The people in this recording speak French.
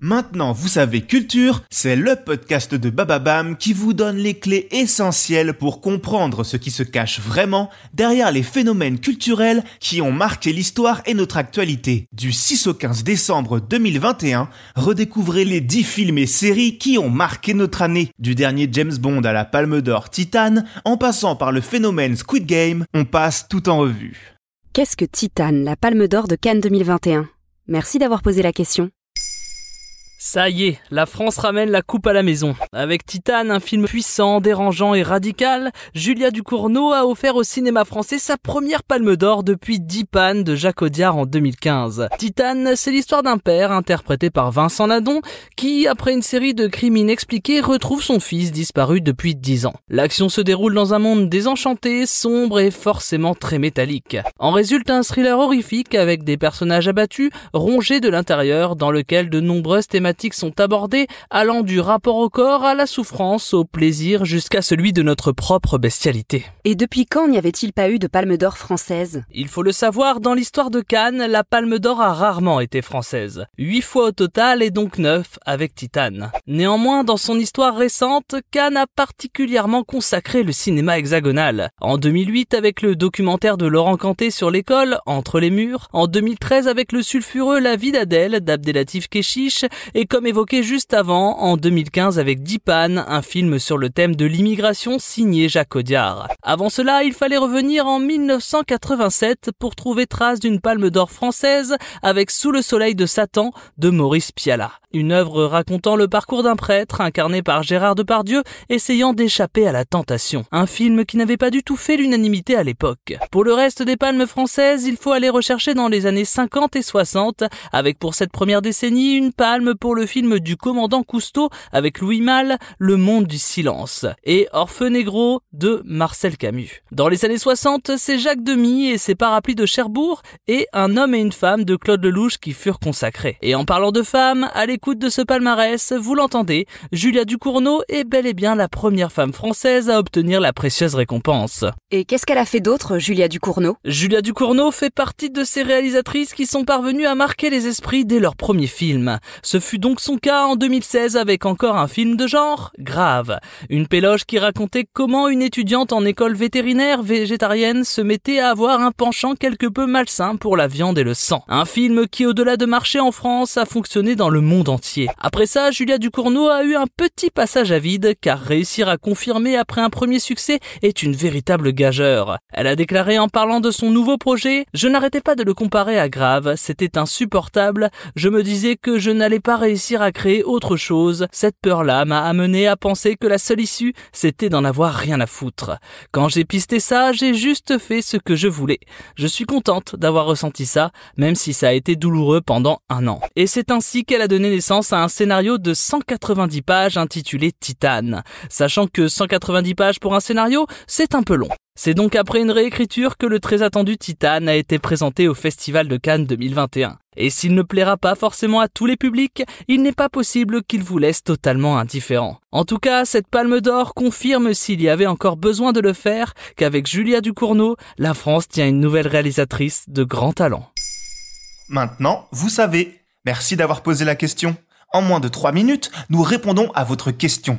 Maintenant, vous savez culture, c'est le podcast de Bababam qui vous donne les clés essentielles pour comprendre ce qui se cache vraiment derrière les phénomènes culturels qui ont marqué l'histoire et notre actualité. Du 6 au 15 décembre 2021, redécouvrez les 10 films et séries qui ont marqué notre année. Du dernier James Bond à la Palme d'Or Titan, en passant par le phénomène Squid Game, on passe tout en revue. Qu'est-ce que Titan, la Palme d'Or de Cannes 2021 Merci d'avoir posé la question. Ça y est, la France ramène la coupe à la maison. Avec Titane, un film puissant, dérangeant et radical, Julia Ducournau a offert au cinéma français sa première palme d'or depuis Dix pannes de Jacques Audiard en 2015. Titane, c'est l'histoire d'un père, interprété par Vincent Nadon, qui, après une série de crimes inexpliqués, retrouve son fils disparu depuis dix ans. L'action se déroule dans un monde désenchanté, sombre et forcément très métallique. En résulte un thriller horrifique avec des personnages abattus, rongés de l'intérieur, dans lequel de nombreuses thématiques sont abordées allant du rapport au corps à la souffrance, au plaisir jusqu'à celui de notre propre bestialité. Et depuis quand n'y avait-il pas eu de palme d'or française? Il faut le savoir, dans l'histoire de Cannes, la palme d'or a rarement été française. Huit fois au total et donc neuf avec Titane. Néanmoins, dans son histoire récente, Cannes a particulièrement consacré le cinéma hexagonal. En 2008 avec le documentaire de Laurent Canté sur l'école, Entre les murs. En 2013 avec le sulfureux La vie d'Adèle d'Abdelatif Keshish et comme évoqué juste avant, en 2015 avec Dipan, un film sur le thème de l'immigration signé Jacques Audiard. Avant cela, il fallait revenir en 1987 pour trouver trace d'une palme d'or française avec Sous le soleil de Satan de Maurice Piala. Une œuvre racontant le parcours d'un prêtre incarné par Gérard Depardieu essayant d'échapper à la tentation. Un film qui n'avait pas du tout fait l'unanimité à l'époque. Pour le reste des palmes françaises, il faut aller rechercher dans les années 50 et 60 avec pour cette première décennie une palme le film du commandant Cousteau avec Louis Malle, Le monde du silence, et Orfeu Negro de Marcel Camus. Dans les années 60, c'est Jacques Demy et ses parapluies de Cherbourg et Un homme et une femme de Claude Lelouch qui furent consacrés. Et en parlant de femmes, à l'écoute de ce palmarès, vous l'entendez, Julia Ducournau est bel et bien la première femme française à obtenir la précieuse récompense. Et qu'est-ce qu'elle a fait d'autre, Julia Ducournau? Julia Ducournau fait partie de ces réalisatrices qui sont parvenues à marquer les esprits dès leur premier film. Ce fut donc son cas en 2016 avec encore un film de genre, Grave. Une péloge qui racontait comment une étudiante en école vétérinaire végétarienne se mettait à avoir un penchant quelque peu malsain pour la viande et le sang. Un film qui, au-delà de marcher en France, a fonctionné dans le monde entier. Après ça, Julia Ducournau a eu un petit passage à vide, car réussir à confirmer après un premier succès est une véritable gageure. Elle a déclaré en parlant de son nouveau projet, je n'arrêtais pas de le comparer à Grave, c'était insupportable, je me disais que je n'allais pas réussir à créer autre chose, cette peur-là m'a amené à penser que la seule issue, c'était d'en avoir rien à foutre. Quand j'ai pisté ça, j'ai juste fait ce que je voulais. Je suis contente d'avoir ressenti ça, même si ça a été douloureux pendant un an. Et c'est ainsi qu'elle a donné naissance à un scénario de 190 pages intitulé Titane. Sachant que 190 pages pour un scénario, c'est un peu long. C'est donc après une réécriture que le très attendu Titane a été présenté au Festival de Cannes 2021. Et s'il ne plaira pas forcément à tous les publics, il n'est pas possible qu'il vous laisse totalement indifférent. En tout cas, cette palme d'or confirme s'il y avait encore besoin de le faire qu'avec Julia Ducournau, la France tient une nouvelle réalisatrice de grand talent. Maintenant, vous savez. Merci d'avoir posé la question. En moins de 3 minutes, nous répondons à votre question.